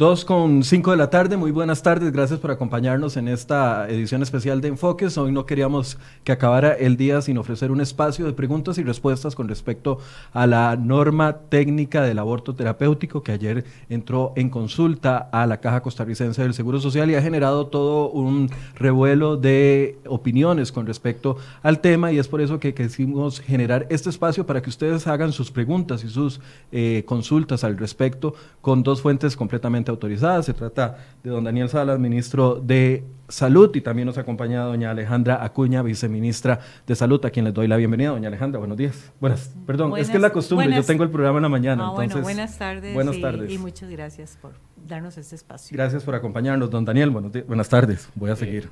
Dos con cinco de la tarde, muy buenas tardes, gracias por acompañarnos en esta edición especial de Enfoques. Hoy no queríamos que acabara el día sin ofrecer un espacio de preguntas y respuestas con respecto a la norma técnica del aborto terapéutico que ayer entró en consulta a la Caja Costarricense del Seguro Social y ha generado todo un revuelo de opiniones con respecto al tema. Y es por eso que quisimos generar este espacio para que ustedes hagan sus preguntas y sus eh, consultas al respecto con dos fuentes completamente autorizada. Se trata de don Daniel Salas, ministro de Salud, y también nos acompaña doña Alejandra Acuña, viceministra de Salud, a quien les doy la bienvenida. Doña Alejandra, buenos días. Buenas, perdón, es que es la costumbre, yo tengo el programa en la mañana. Ah, bueno, buenas tardes. Buenas y, tardes. Y muchas gracias por darnos este espacio. Gracias por acompañarnos, don Daniel. buenas tardes, voy a seguir.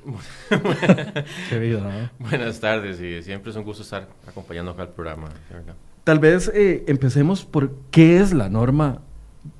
Qué vida, Buenas tardes y siempre es un gusto estar acompañando acá al programa. Tal vez eh, empecemos por qué es la norma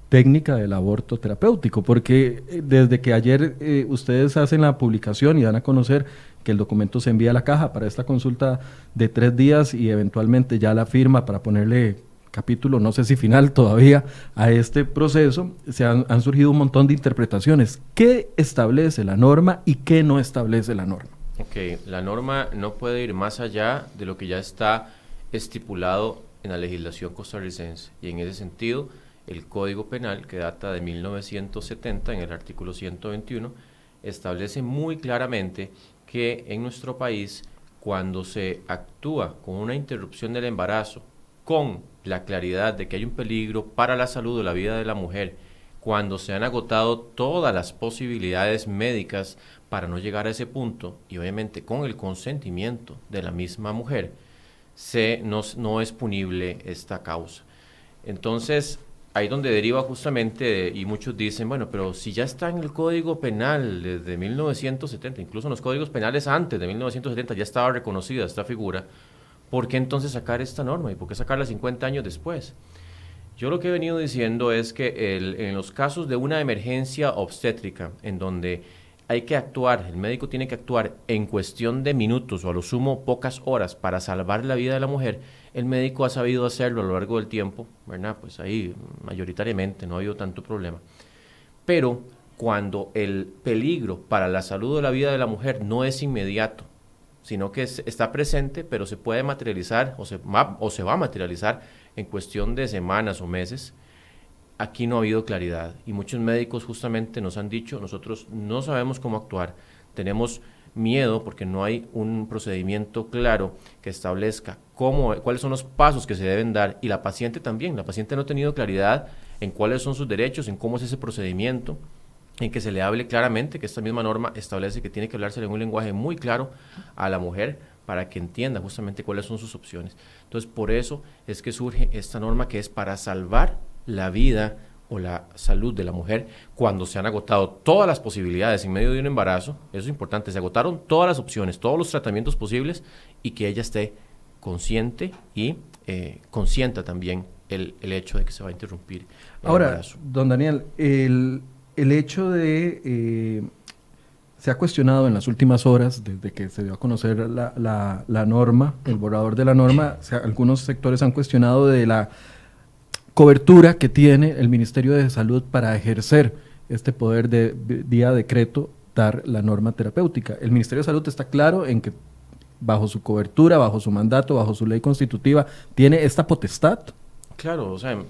técnica del aborto terapéutico, porque eh, desde que ayer eh, ustedes hacen la publicación y dan a conocer que el documento se envía a la caja para esta consulta de tres días y eventualmente ya la firma para ponerle capítulo, no sé si final todavía, a este proceso, se han, han surgido un montón de interpretaciones. ¿Qué establece la norma y qué no establece la norma? Ok, la norma no puede ir más allá de lo que ya está estipulado en la legislación costarricense y en ese sentido el Código Penal, que data de 1970, en el artículo 121, establece muy claramente que en nuestro país, cuando se actúa con una interrupción del embarazo, con la claridad de que hay un peligro para la salud o la vida de la mujer, cuando se han agotado todas las posibilidades médicas para no llegar a ese punto, y obviamente con el consentimiento de la misma mujer, se, no, no es punible esta causa. Entonces, ahí donde deriva justamente, y muchos dicen, bueno, pero si ya está en el Código Penal desde 1970, incluso en los códigos penales antes de 1970 ya estaba reconocida esta figura, ¿por qué entonces sacar esta norma y por qué sacarla 50 años después? Yo lo que he venido diciendo es que en los casos de una emergencia obstétrica, en donde hay que actuar, el médico tiene que actuar en cuestión de minutos o a lo sumo pocas horas para salvar la vida de la mujer, el médico ha sabido hacerlo a lo largo del tiempo, ¿verdad? Pues ahí mayoritariamente no ha habido tanto problema. Pero cuando el peligro para la salud o la vida de la mujer no es inmediato, sino que está presente, pero se puede materializar o se, va, o se va a materializar en cuestión de semanas o meses, aquí no ha habido claridad. Y muchos médicos justamente nos han dicho, nosotros no sabemos cómo actuar, tenemos miedo porque no hay un procedimiento claro que establezca cómo, cuáles son los pasos que se deben dar y la paciente también. La paciente no ha tenido claridad en cuáles son sus derechos, en cómo es ese procedimiento, en que se le hable claramente, que esta misma norma establece que tiene que hablarse en un lenguaje muy claro a la mujer para que entienda justamente cuáles son sus opciones. Entonces, por eso es que surge esta norma que es para salvar la vida o la salud de la mujer cuando se han agotado todas las posibilidades en medio de un embarazo, eso es importante, se agotaron todas las opciones, todos los tratamientos posibles y que ella esté consciente y eh, consienta también el, el, hecho de que se va a interrumpir el Ahora, don Daniel, el, el hecho de... Eh, se ha cuestionado en las últimas horas, desde que se dio a conocer la, la, la norma, el borrador de la norma, algunos sectores han cuestionado de la cobertura que tiene el Ministerio de Salud para ejercer este poder de vía decreto dar la norma terapéutica. El Ministerio de Salud está claro en que bajo su cobertura, bajo su mandato, bajo su ley constitutiva, tiene esta potestad. Claro, o sea,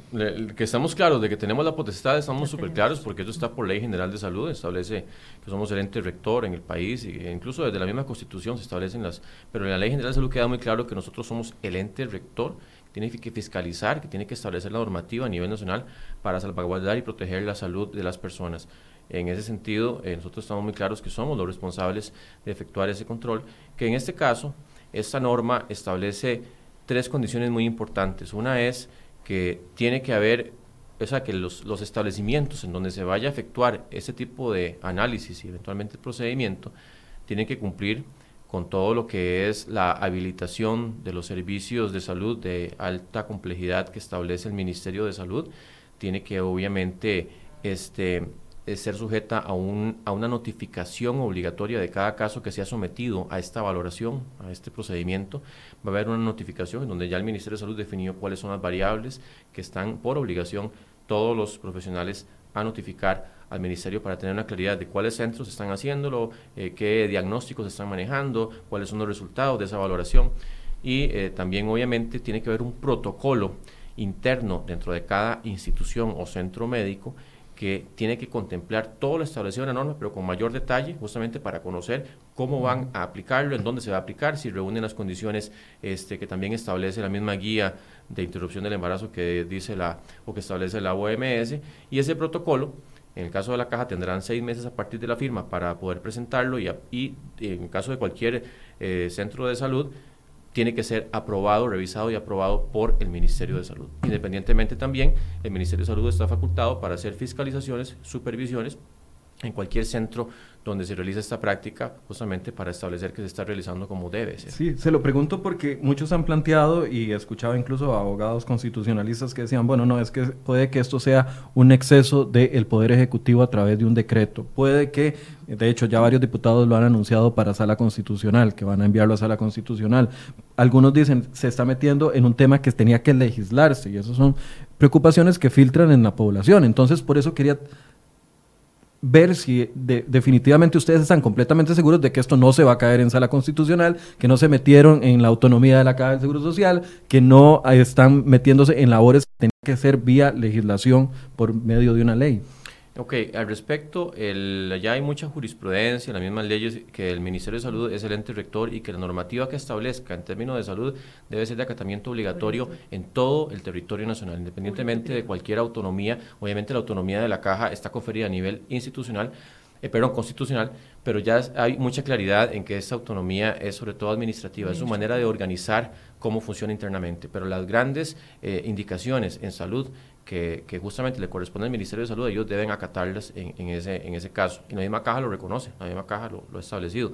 que estamos claros de que tenemos la potestad, estamos súper claros porque eso está por ley general de salud, establece que somos el ente rector en el país e incluso desde la misma constitución se establecen las, pero en la ley general de salud queda muy claro que nosotros somos el ente rector tiene que fiscalizar, que tiene que establecer la normativa a nivel nacional para salvaguardar y proteger la salud de las personas. En ese sentido, eh, nosotros estamos muy claros que somos los responsables de efectuar ese control, que en este caso, esta norma establece tres condiciones muy importantes. Una es que tiene que haber, o sea, que los, los establecimientos en donde se vaya a efectuar ese tipo de análisis y eventualmente el procedimiento, tienen que cumplir con todo lo que es la habilitación de los servicios de salud de alta complejidad que establece el Ministerio de Salud, tiene que obviamente este, eh, ser sujeta a, un, a una notificación obligatoria de cada caso que sea sometido a esta valoración, a este procedimiento. Va a haber una notificación en donde ya el Ministerio de Salud definió cuáles son las variables que están por obligación todos los profesionales a notificar al ministerio para tener una claridad de cuáles centros están haciéndolo, eh, qué diagnósticos están manejando, cuáles son los resultados de esa valoración. Y eh, también obviamente tiene que haber un protocolo interno dentro de cada institución o centro médico que tiene que contemplar todo lo establecido en la norma, pero con mayor detalle, justamente para conocer cómo van a aplicarlo, en dónde se va a aplicar, si reúnen las condiciones este, que también establece la misma guía de interrupción del embarazo que dice la o que establece la OMS y ese protocolo en el caso de la caja tendrán seis meses a partir de la firma para poder presentarlo y, y en caso de cualquier eh, centro de salud tiene que ser aprobado, revisado y aprobado por el Ministerio de Salud. Independientemente también, el Ministerio de Salud está facultado para hacer fiscalizaciones, supervisiones en cualquier centro donde se realiza esta práctica, justamente para establecer que se está realizando como debe ser. Sí, se lo pregunto porque muchos han planteado y he escuchado incluso abogados constitucionalistas que decían, bueno, no, es que puede que esto sea un exceso del Poder Ejecutivo a través de un decreto. Puede que, de hecho, ya varios diputados lo han anunciado para Sala Constitucional, que van a enviarlo a Sala Constitucional. Algunos dicen, se está metiendo en un tema que tenía que legislarse y esas son preocupaciones que filtran en la población. Entonces, por eso quería ver si definitivamente ustedes están completamente seguros de que esto no se va a caer en sala constitucional, que no se metieron en la autonomía de la Caja del Seguro Social, que no están metiéndose en labores que tienen que ser vía legislación por medio de una ley. Ok, al respecto, el, ya hay mucha jurisprudencia, las mismas leyes, que el Ministerio de Salud es el ente rector y que la normativa que establezca en términos de salud debe ser de acatamiento obligatorio en todo el territorio nacional, independientemente de cualquier autonomía. Obviamente la autonomía de la caja está conferida a nivel institucional, eh, perdón, constitucional, pero ya hay mucha claridad en que esa autonomía es sobre todo administrativa, es su manera de organizar cómo funciona internamente. Pero las grandes eh, indicaciones en salud que, justamente le corresponde al Ministerio de Salud, ellos deben acatarlas en, ese, en ese caso. Y la misma caja lo reconoce, la misma caja lo, ha establecido.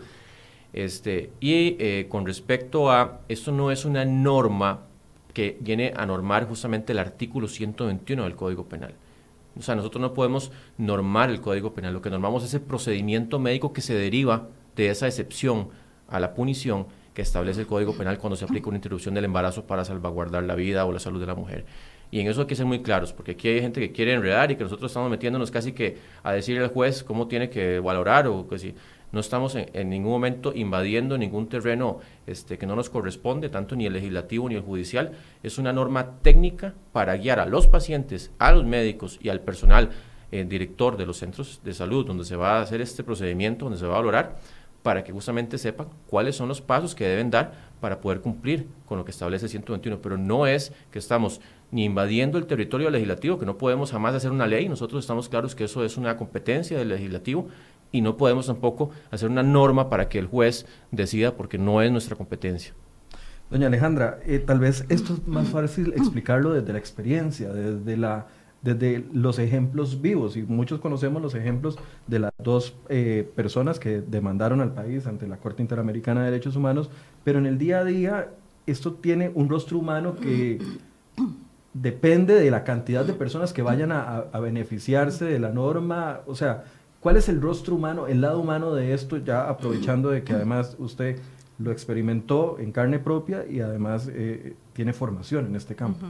Este, y eh, con respecto a, esto no es una norma que viene a normar justamente el artículo 121 del Código Penal. O sea, nosotros no podemos normar el Código Penal, lo que normamos es el procedimiento médico que se deriva de esa excepción a la punición que establece el Código Penal cuando se aplica una interrupción del embarazo para salvaguardar la vida o la salud de la mujer. Y en eso hay que ser muy claros, porque aquí hay gente que quiere enredar y que nosotros estamos metiéndonos casi que a decirle al juez cómo tiene que valorar o que si no estamos en, ningún momento invadiendo ningún terreno este, que no nos corresponde, tanto ni el legislativo ni el judicial. Es una norma técnica para guiar a los pacientes, a los médicos y al personal eh, director de los centros de salud donde se va a hacer este procedimiento, donde se va a valorar, para que justamente sepan cuáles son los pasos que deben dar para poder cumplir con lo que establece el 121. Pero no es que estamos ni invadiendo el territorio legislativo, que no podemos jamás hacer una ley. Nosotros estamos claros que eso es una competencia del legislativo y no podemos tampoco hacer una norma para que el juez decida porque no es nuestra competencia. Doña Alejandra, eh, tal vez esto es más fácil explicarlo desde la experiencia, desde, la, desde los ejemplos vivos. Y muchos conocemos los ejemplos de las dos eh, personas que demandaron al país ante la Corte Interamericana de Derechos Humanos, pero en el día a día esto tiene un rostro humano que depende de la cantidad de personas que vayan a, beneficiarse de la norma, o sea, ¿cuál es el rostro humano, el lado humano de esto, ya aprovechando de que además usted lo experimentó en carne propia y además eh, tiene formación en este campo?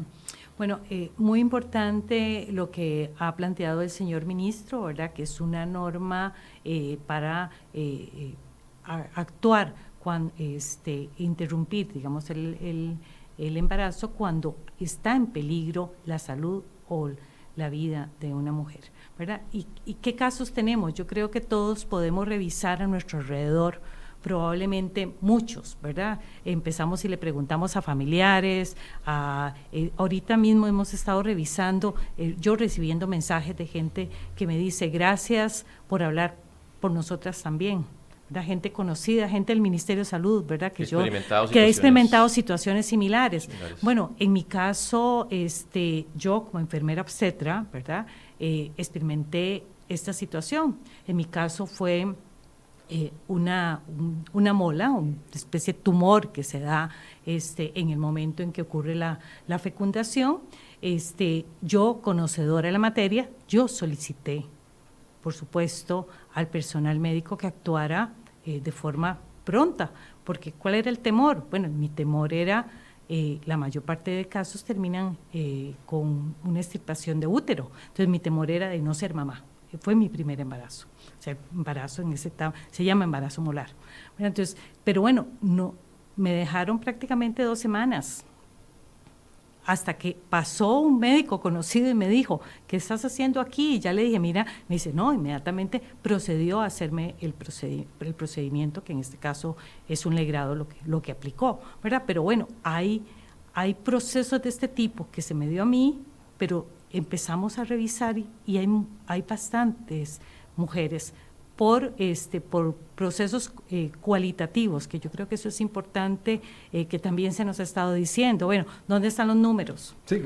Bueno, eh, muy importante lo que ha planteado el señor ministro, ¿verdad? Que es una norma eh, para actuar cuando este, interrumpir, digamos, el el embarazo cuando está en peligro la salud o la vida de una mujer. ¿verdad? ¿Y, qué casos tenemos? Yo creo que todos podemos revisar a nuestro alrededor probablemente muchos, ¿verdad? Empezamos y le preguntamos a familiares, a, eh, ahorita mismo hemos estado revisando, eh, yo recibiendo mensajes de gente que me dice, gracias por hablar por nosotras también, la gente conocida, gente del Ministerio de Salud, ¿verdad? Que, yo que ha experimentado situaciones similares. Bueno, en mi caso, este, yo como enfermera obstetra, ¿verdad? Eh, experimenté esta situación. En mi caso fue eh, una, una mola, una especie de tumor que se da este, en el momento en que ocurre la, la fecundación. Este, yo, conocedora de la materia, yo solicité por supuesto, al personal médico que actuara eh, de forma pronta, porque ¿cuál era el temor? Bueno, mi temor era, eh, la mayor parte de casos terminan eh, con una extirpación de útero, entonces mi temor era de no ser mamá. Fue mi primer embarazo. O embarazo en ese se llama embarazo molar. Entonces, pero bueno, no, me dejaron prácticamente dos semanas hasta que pasó un médico conocido y me dijo, ¿qué estás haciendo aquí? Y ya le dije, mira, me dice, no, inmediatamente procedió a hacerme el, el procedimiento, que en este caso es un legrado lo que, lo que aplicó, ¿verdad? Pero bueno, hay, hay procesos de este tipo que se me dio a mí, pero empezamos a revisar y, y hay, hay bastantes mujeres por, este, por procesos eh, cualitativos, que yo creo que eso es importante, eh, que también se nos ha estado diciendo. Bueno, ¿dónde están los números? Sí,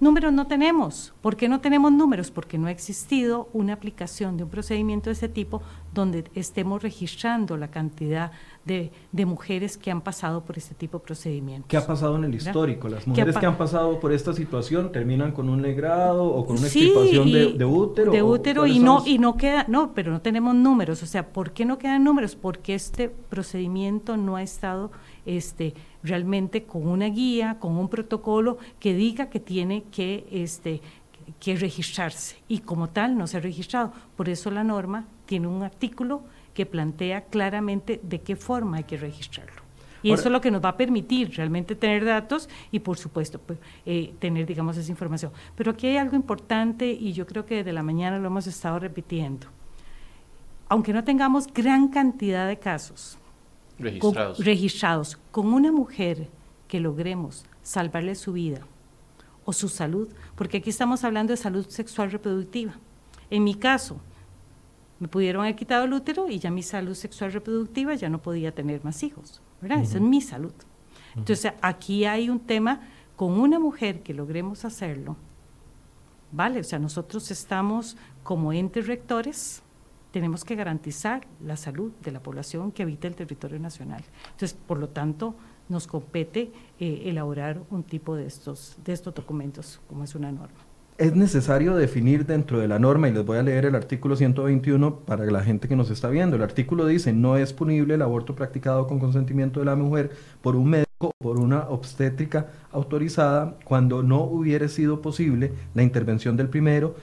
números no tenemos. ¿Por qué no tenemos números? Porque no ha existido una aplicación de un procedimiento de ese tipo donde estemos registrando la cantidad de, de, mujeres que han pasado por este tipo de procedimientos. ¿Qué ha pasado en el histórico? Las mujeres que han pasado por esta situación terminan con un legrado o con una sí, de, de, útero. De útero y no, y no queda, no, pero no tenemos números. O sea, ¿por qué no quedan números? Porque este procedimiento no ha estado este, realmente con una guía, con un protocolo que diga que tiene que, este, que registrarse. Y como tal no se ha registrado. Por eso la norma tiene un artículo que plantea claramente de qué forma hay que registrarlo. Y eso es lo que nos va a permitir realmente tener datos y, por supuesto, pues, eh, tener, digamos, esa información. Pero aquí hay algo importante y yo creo que desde la mañana lo hemos estado repitiendo. Aunque no tengamos gran cantidad de casos registrados con, registrados, con una mujer que logremos salvarle su vida o su salud, porque aquí estamos hablando de salud sexual reproductiva. En mi caso, me pudieron haber quitado el útero y ya mi salud sexual reproductiva ya no podía tener más hijos, ¿verdad? Esa es mi salud. Entonces, aquí hay un tema con una mujer que logremos hacerlo, ¿vale? O sea, nosotros estamos como entes rectores, tenemos que garantizar la salud de la población que habita el territorio nacional. Entonces, por lo tanto, nos compete eh, elaborar un tipo de estos, de estos documentos, como es una norma es necesario definir dentro de la norma, y les voy a leer el artículo 121 para la gente que nos está viendo. El artículo dice, no es punible el aborto practicado con consentimiento de la mujer por un médico o por una obstétrica autorizada cuando no hubiera sido posible la intervención del primero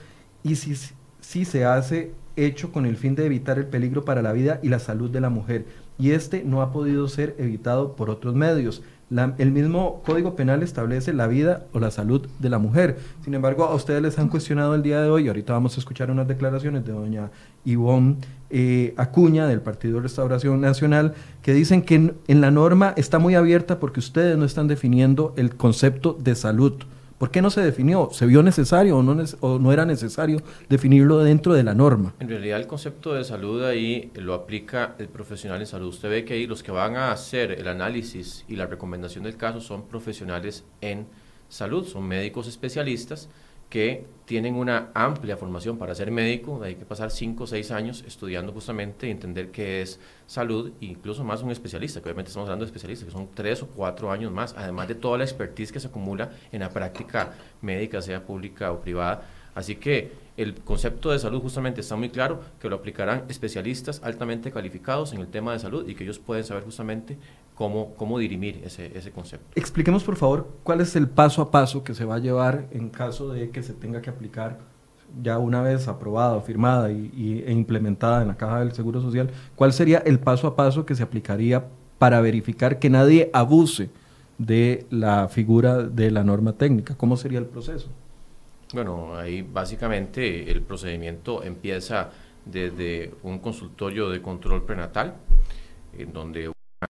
y si, si se hace hecho con el fin de evitar el peligro para la vida y la salud de la mujer. Y este no ha podido ser evitado por otros medios el mismo Código Penal establece la vida o la salud de la mujer. Sin embargo, a ustedes les han cuestionado el día de hoy, ahorita vamos a escuchar unas declaraciones de doña Ivonne eh, Acuña del Partido Restauración Nacional, que dicen que en la norma está muy abierta porque ustedes no están definiendo el concepto de salud. ¿Por qué no se definió? ¿Se vio necesario o no, o no, era necesario definirlo dentro de la norma? En realidad el concepto de salud ahí lo aplica el profesional en salud. Usted ve que ahí los que van a hacer el análisis y la recomendación del caso son profesionales en salud, son médicos especialistas que tienen una amplia formación para ser médico, hay que pasar 5 o 6 años estudiando justamente y entender qué es salud, incluso más un especialista, que obviamente estamos hablando de especialistas, que son 3 o 4 años más, además de toda la expertise que se acumula en la práctica médica, sea pública o privada. Así que el concepto de salud justamente está muy claro, que lo aplicarán especialistas altamente calificados en el tema de salud y que ellos pueden saber justamente cómo, cómo dirimir ese, ese concepto. Expliquemos, por favor, cuál es el paso a paso que se va a llevar en caso de que se tenga que aplicar ya una vez aprobada, firmada y, e implementada en la Caja del Seguro Social, ¿cuál sería el paso a paso que se aplicaría para verificar que nadie abuse de la figura de la norma técnica? ¿Cómo sería el proceso? Bueno, ahí básicamente el procedimiento empieza desde un consultorio de control prenatal, en donde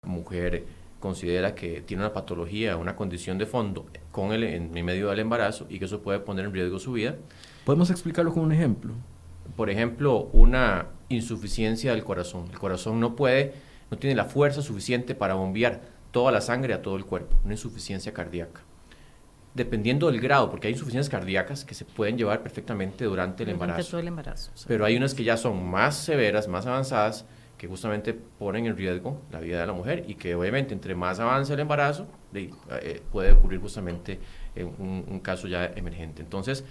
mujer considera que tiene una patología, una condición de fondo con el, en medio del embarazo y que eso puede poner en riesgo su vida. ¿Podemos explicarlo con un ejemplo? Por ejemplo, una insuficiencia del corazón. El corazón no puede, no tiene la fuerza suficiente para bombear toda la sangre a todo el cuerpo, una insuficiencia cardíaca. Dependiendo del grado, porque hay insuficiencias cardíacas que se pueden llevar perfectamente durante el embarazo. Todo el embarazo Pero hay unas que ya son más severas, más avanzadas, que justamente ponen en riesgo la vida de la mujer y que obviamente entre más avance el embarazo eh, puede ocurrir justamente un, un, caso ya emergente. Entonces,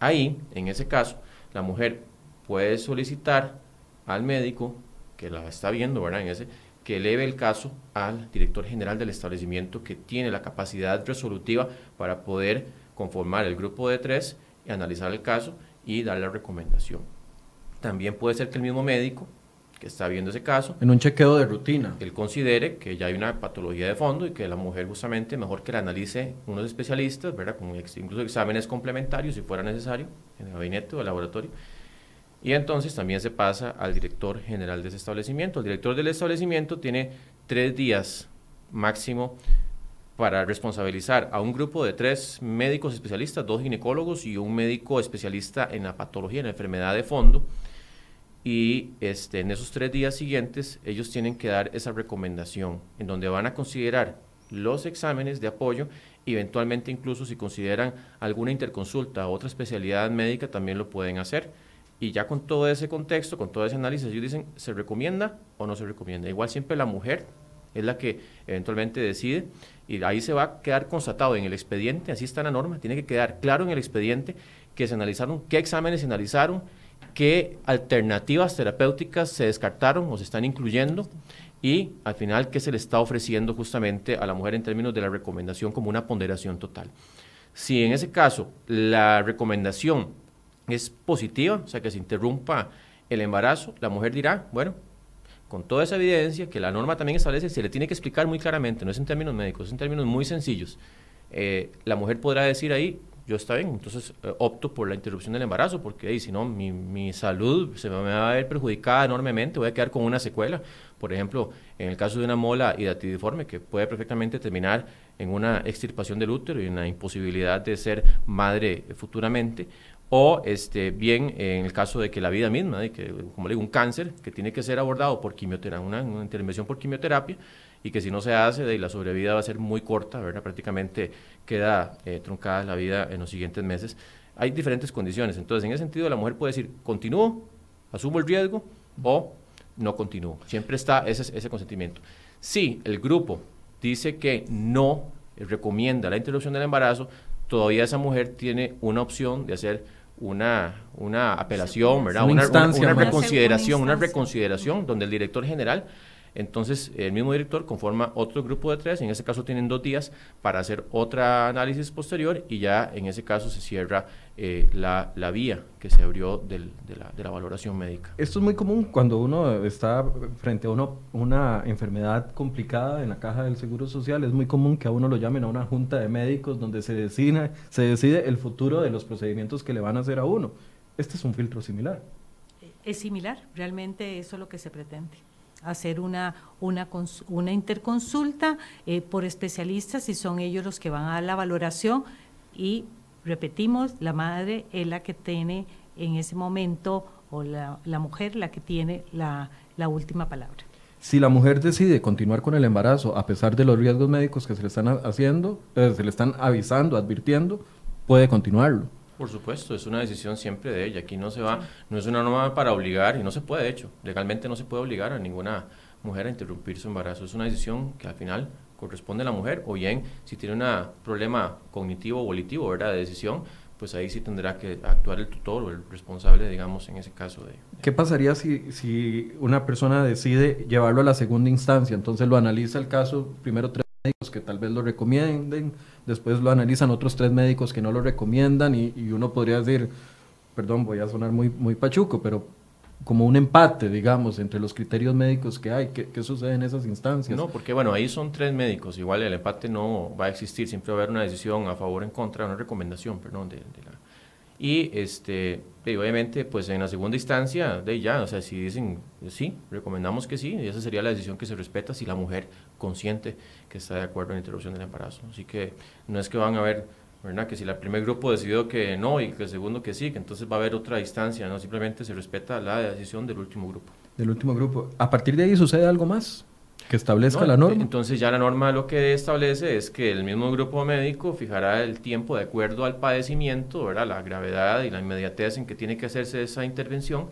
ahí, en ese caso, la mujer puede solicitar al médico que la está viendo, ¿verdad? En ese, que eleve el caso al director general del establecimiento que tiene la capacidad resolutiva para poder conformar el grupo de tres y analizar el caso y dar la recomendación. También puede ser que el mismo médico que está viendo ese caso, en un chequeo de rutina, él considere que ya hay una patología de fondo y que la mujer justamente mejor que la analice unos especialistas, ¿verdad? Con incluso exámenes complementarios si fuera necesario, en el gabinete o el laboratorio. Y entonces también se pasa al director general de ese establecimiento. El director del establecimiento tiene tres días máximo para responsabilizar a un grupo de tres médicos especialistas, dos ginecólogos y un médico especialista en la patología, en la enfermedad de fondo. Y este, en esos tres días siguientes ellos tienen que dar esa recomendación en donde van a considerar los exámenes de apoyo, eventualmente incluso si consideran alguna interconsulta o otra especialidad médica también lo pueden hacer. Y ya con todo ese contexto, con todo ese análisis, ellos dicen, ¿se recomienda o no se recomienda? Igual siempre la mujer es la que eventualmente decide y ahí se va a quedar constatado en el expediente, así está la norma, tiene que quedar claro en el expediente que se analizaron, qué exámenes se analizaron, qué alternativas terapéuticas se descartaron o se están incluyendo y al final qué se le está ofreciendo justamente a la mujer en términos de la recomendación como una ponderación total. Si en ese caso la recomendación es positiva, o sea que se interrumpa el embarazo, la mujer dirá, bueno, con toda esa evidencia que la norma también establece, se le tiene que explicar muy claramente, no es en términos médicos, es en términos muy sencillos. Eh, la mujer podrá decir ahí, yo está bien, entonces eh, opto por la interrupción del embarazo, porque si no, mi, mi, salud se me va a ver perjudicada enormemente, voy a quedar con una secuela. Por ejemplo, en el caso de una mola hidatidiforme, que puede perfectamente terminar en una extirpación del útero y una imposibilidad de ser madre futuramente, o este, bien en el caso de que la vida misma, de que, como le digo, un cáncer que tiene que ser abordado por quimioterapia, una, intervención por quimioterapia, y que si no se hace, de, la sobrevida va a ser muy corta, ¿verdad? prácticamente queda eh, truncada la vida en los siguientes meses. Hay diferentes condiciones, entonces en ese sentido la mujer puede decir, continúo, asumo el riesgo, o no continúo. Siempre está ese, ese consentimiento. Si el grupo dice que no recomienda la interrupción del embarazo, todavía esa mujer tiene una opción de hacer una, una apelación, ¿verdad? Una, reconsideración, una reconsideración donde el director general entonces, el mismo director conforma otro grupo de tres, en ese caso tienen dos días para hacer otra análisis posterior y ya en ese caso se cierra eh, la, la, vía que se abrió del, de, la, de, la, valoración médica. Esto es muy común cuando uno está frente a uno, una enfermedad complicada en la caja del Seguro Social, es muy común que a uno lo llamen a una junta de médicos donde se decide, se decide el futuro de los procedimientos que le van a hacer a uno. Este es un filtro similar. Es similar, realmente eso es lo que se pretende hacer una, una, una interconsulta eh, por especialistas y son ellos los que van a dar la valoración y repetimos, la madre es la que tiene en ese momento o la, la mujer la que tiene la, la última palabra. Si la mujer decide continuar con el embarazo a pesar de los riesgos médicos que se le están haciendo, eh, se le están avisando, advirtiendo, puede continuarlo. Por supuesto, es una decisión siempre de ella. Aquí no se va, no es una norma para obligar y no se puede, de hecho, legalmente no se puede obligar a ninguna mujer a interrumpir su embarazo. Es una decisión que al final corresponde a la mujer o bien si tiene un problema cognitivo o volitivo, ¿verdad? De decisión, pues ahí sí tendrá que actuar el tutor o el responsable, digamos, en ese caso. De, ¿Qué pasaría si, si una persona decide llevarlo a la segunda instancia? Entonces lo analiza el caso, primero tres médicos que tal vez lo recomienden, después lo analizan otros tres médicos que no lo recomiendan y, uno podría decir, perdón, voy a sonar muy, muy pachuco, pero como un empate, digamos, entre los criterios médicos que hay. ¿Qué, sucede en esas instancias? No, porque bueno, ahí son tres médicos, igual el empate no va a existir, siempre va a haber una decisión a favor o en contra, una recomendación, perdón, de la y este, obviamente, pues en la segunda instancia, de ya, o sea, si dicen sí, recomendamos que sí, y esa sería la decisión que se respeta si la mujer consciente que está de acuerdo en la interrupción del embarazo. Así que no es que van a ver, ¿verdad? Que si el primer grupo decidió que no y que el segundo que sí, que entonces va a haber otra instancia, ¿no? Simplemente se respeta la decisión del último grupo. Del último grupo. ¿A partir de ahí sucede algo más? Que establezca la norma. Entonces ya la norma lo que establece es que el mismo grupo médico fijará el tiempo de acuerdo al padecimiento, ¿verdad? la gravedad y la inmediatez en que tiene que hacerse esa intervención,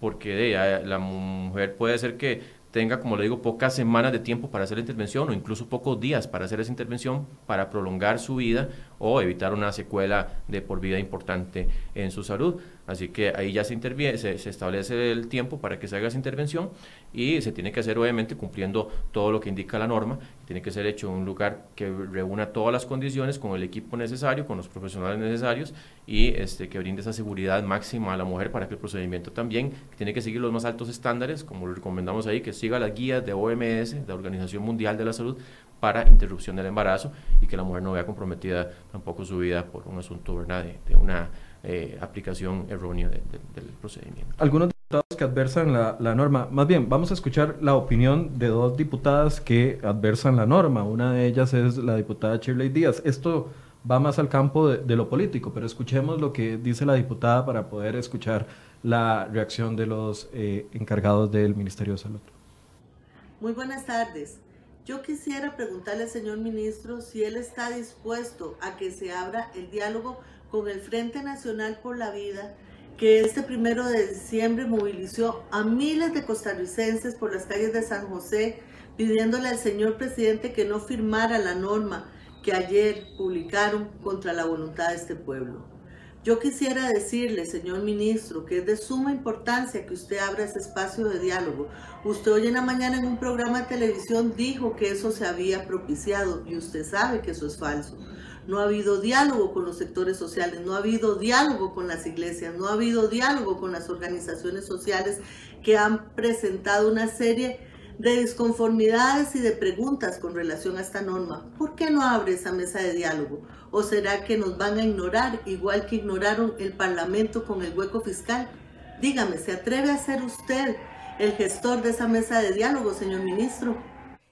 porque la mujer puede ser que tenga, como le digo, pocas semanas de tiempo para hacer la intervención o incluso pocos días para hacer esa intervención para prolongar su vida o evitar una secuela de por vida importante en su salud. Así que ahí ya se, interviene, se, establece el tiempo para que se haga esa intervención y se tiene que hacer obviamente cumpliendo todo lo que indica la norma. Tiene que ser hecho en un lugar que reúna todas las condiciones con el equipo necesario, con los profesionales necesarios y este, que brinde esa seguridad máxima a la mujer para que el procedimiento también tiene que seguir los más altos estándares, como lo recomendamos ahí, que siga las guías de OMS, de Organización Mundial de la Salud, para interrupción del embarazo y que la mujer no vea comprometida tampoco su vida por un asunto ¿verdad? de una eh, aplicación errónea del procedimiento. Algunos diputados que adversan la, la, norma, más bien, vamos a escuchar la opinión de dos diputadas que adversan la norma. Una de ellas es la diputada Shirley Díaz. Esto va más al campo de, lo político, pero escuchemos lo que dice la diputada para poder escuchar la reacción de los eh, encargados del Ministerio de Salud. Muy buenas tardes. Yo quisiera preguntarle al señor ministro si él está dispuesto a que se abra el diálogo con el Frente Nacional por la Vida, que este primero de diciembre movilizó a miles de costarricenses por las calles de San José, pidiéndole al señor presidente que no firmara la norma que ayer publicaron contra la voluntad de este pueblo. Yo quisiera decirle, señor ministro, que es de suma importancia que usted abra ese espacio de diálogo. Usted hoy en la mañana en un programa de televisión dijo que eso se había propiciado y usted sabe que eso es falso no ha habido diálogo con los sectores sociales, no ha habido diálogo con las iglesias, no ha habido diálogo con las organizaciones sociales que han presentado una serie de disconformidades y de preguntas con relación a esta norma. ¿Por qué no abre esa mesa de diálogo? ¿O será que nos van a ignorar igual que ignoraron el Parlamento con el hueco fiscal? Dígame, ¿se atreve a ser usted el gestor de esa mesa de diálogo, señor ministro?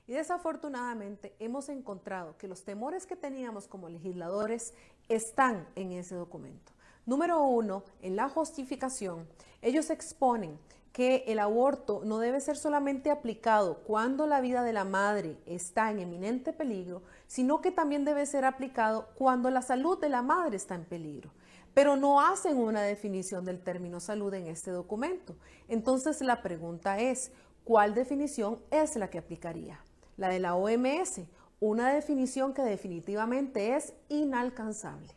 Y desafortunadamente hemos encontrado que los temores que teníamos como legisladores están en ese documento. Número uno, en la justificación, ellos exponen que el aborto no debe ser solamente aplicado cuando la vida de la madre está en eminente peligro, sino que también debe ser aplicado cuando la salud de la madre está en peligro. Pero no hacen una definición del término salud en este documento. Entonces la pregunta es, ¿cuál definición es la que aplicaría? la de la OMS, una definición que definitivamente es inalcanzable.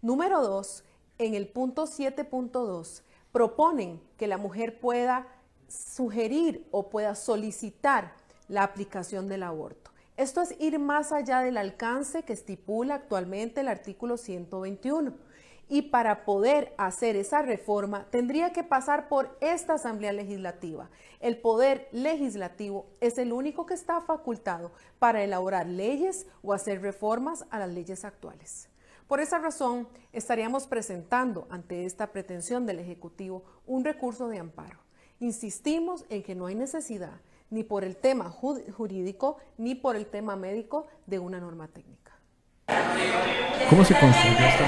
Número dos, en el punto 7.2, proponen que la mujer pueda sugerir o pueda solicitar la aplicación del aborto. Esto es ir más allá del alcance que estipula actualmente el artículo 121 y para poder hacer esa reforma tendría que pasar por esta Asamblea Legislativa. El poder legislativo es el único que está facultado para elaborar leyes o hacer reformas a las leyes actuales. Por esa razón, estaríamos presentando ante esta pretensión del Ejecutivo un recurso de amparo. Insistimos en que no hay necesidad ni por el tema jurídico ni por el tema médico de una norma técnica. ¿Cómo se construyó esta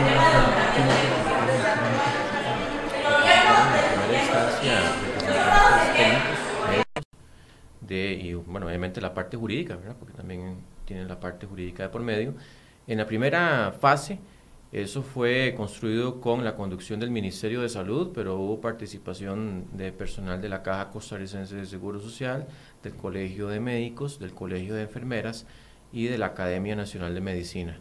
de, y bueno, obviamente la parte jurídica, ¿verdad? porque también tiene la parte jurídica de por medio. En la primera fase, eso fue construido con la conducción del Ministerio de Salud, pero hubo participación de personal de la Caja Costarricense de Seguro Social, del Colegio de Médicos, del Colegio de Enfermeras y de la Academia Nacional de Medicina.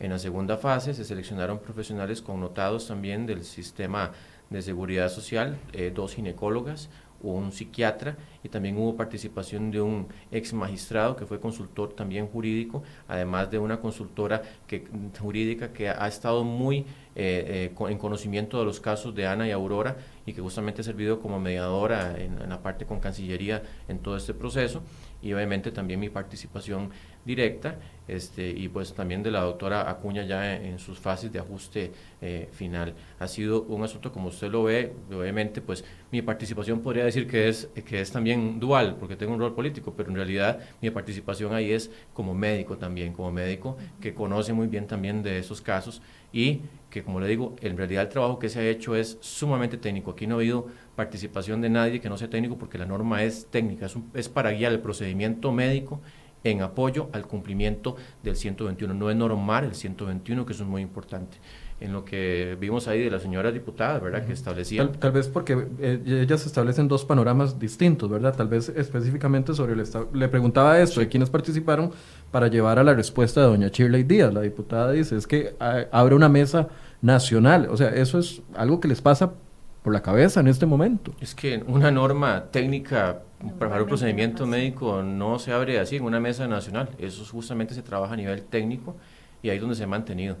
En la segunda fase se seleccionaron profesionales connotados también del sistema de seguridad social, eh, dos ginecólogas, un psiquiatra y también hubo participación de un ex magistrado que fue consultor también jurídico, además de una consultora que, jurídica que ha estado muy eh, eh, en conocimiento de los casos de Ana y Aurora y que justamente ha servido como mediadora en, en la parte con Cancillería en todo este proceso y obviamente también mi participación directa este, y pues también de la doctora Acuña ya en, sus fases de ajuste eh, final. Ha sido un asunto como usted lo ve, obviamente pues mi participación podría decir que es, que es también dual porque tengo un rol político, pero en realidad mi participación ahí es como médico también, como médico que conoce muy bien también de esos casos y que como le digo, en realidad el trabajo que se ha hecho es sumamente técnico. Aquí no ha habido participación de nadie que no sea técnico porque la norma es técnica, es, es para guiar el procedimiento médico en apoyo al cumplimiento del 121. No es normal el 121, que eso es muy importante. en lo que vimos ahí de la señora diputada, ¿verdad? Que establecía... Tal, vez porque eh, ellas establecen dos panoramas distintos, ¿verdad? Tal vez específicamente sobre el. Le preguntaba esto, de quiénes participaron para llevar a la respuesta de doña Shirley Díaz. La diputada dice, es que abre una mesa nacional. O sea, eso es algo que les pasa por la cabeza en este momento. Es que una norma técnica para un procedimiento médico no se abre así en una mesa nacional. Eso justamente se trabaja a nivel técnico y ahí es donde se ha mantenido.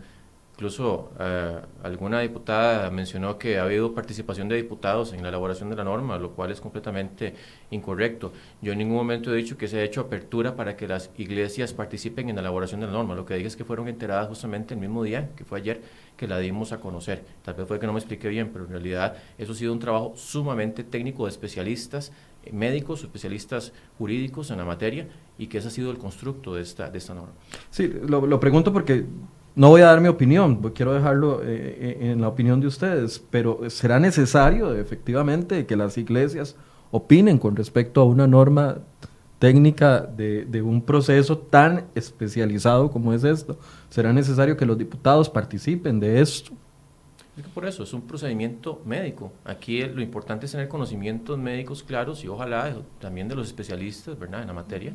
Incluso eh, alguna diputada mencionó que ha habido participación de diputados en la elaboración de la norma, lo cual es completamente incorrecto. Yo en ningún momento he dicho que se ha hecho apertura para que las iglesias participen en la elaboración de la norma. Lo que dije es que fueron enteradas justamente el mismo día, que fue ayer, que la dimos a conocer. Tal vez fue que no me expliqué bien, pero en realidad eso ha sido un trabajo sumamente técnico de especialistas eh, médicos, especialistas jurídicos en la materia y que ese ha sido el constructo de esta, de esta norma. Sí, lo, lo pregunto porque no voy a dar mi opinión, quiero dejarlo eh, eh, en la opinión de ustedes, pero será necesario efectivamente que las iglesias opinen con respecto a una norma técnica de, un proceso tan especializado como es esto. ¿Será necesario que los diputados participen de esto? Es que por eso es un procedimiento médico. Aquí lo importante es tener conocimientos médicos claros y ojalá también de los especialistas ¿verdad? en la materia